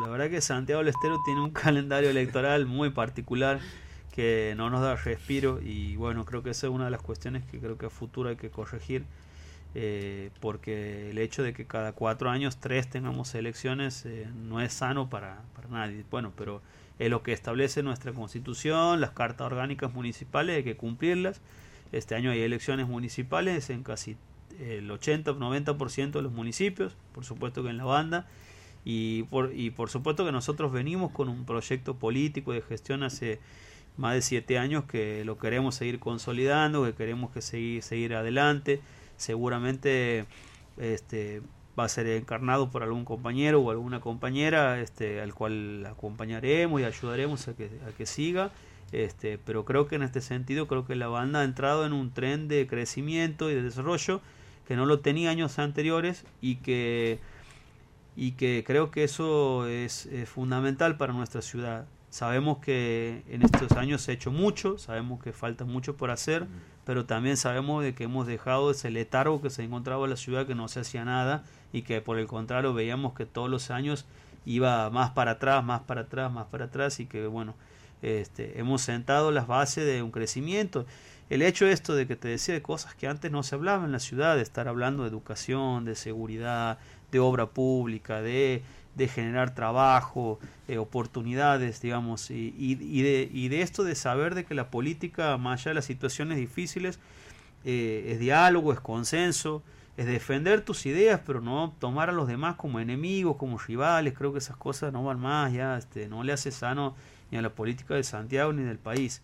La verdad que Santiago del Estero tiene un calendario electoral muy particular que no nos da respiro y bueno, creo que esa es una de las cuestiones que creo que a futuro hay que corregir. Eh, porque el hecho de que cada cuatro años, tres tengamos elecciones, eh, no es sano para, nadie. Bueno, pero es lo que establece nuestra constitución, las cartas orgánicas municipales, hay que cumplirlas. Este año hay elecciones municipales en casi el 80 o 90% de los municipios, por supuesto que en la banda, y por, y por supuesto que nosotros venimos con un proyecto político de gestión hace más de siete años que lo queremos seguir consolidando, que queremos que seguir, seguir adelante. Seguramente este, va a ser encarnado por algún compañero o alguna compañera este, al cual acompañaremos y ayudaremos a que, a que siga. Este, pero creo que en este sentido creo que la banda ha entrado en un tren de crecimiento y de desarrollo que no lo tenía años anteriores y que, y que creo que eso es, fundamental para nuestra ciudad. Sabemos que en estos años se ha hecho mucho, sabemos que falta mucho por hacer, pero también sabemos de que hemos dejado ese letargo que se encontraba en la ciudad, que no se hacía nada y que por el contrario veíamos que todos los años iba más para atrás, más para atrás, más para atrás y que bueno, este, hemos sentado las bases de un crecimiento. El hecho esto de que te decía de cosas que antes no se hablaban en la ciudad, de estar hablando de educación, de seguridad, de obra pública, de, de generar trabajo, eh, oportunidades, digamos, y, y, de, y, de, esto de saber de que la política, más allá de las situaciones difíciles, eh, es diálogo, es consenso, es defender tus ideas, pero no tomar a los demás como enemigos, como rivales, creo que esas cosas no van más, ya este, no le hace sano ni a la política de Santiago ni del país.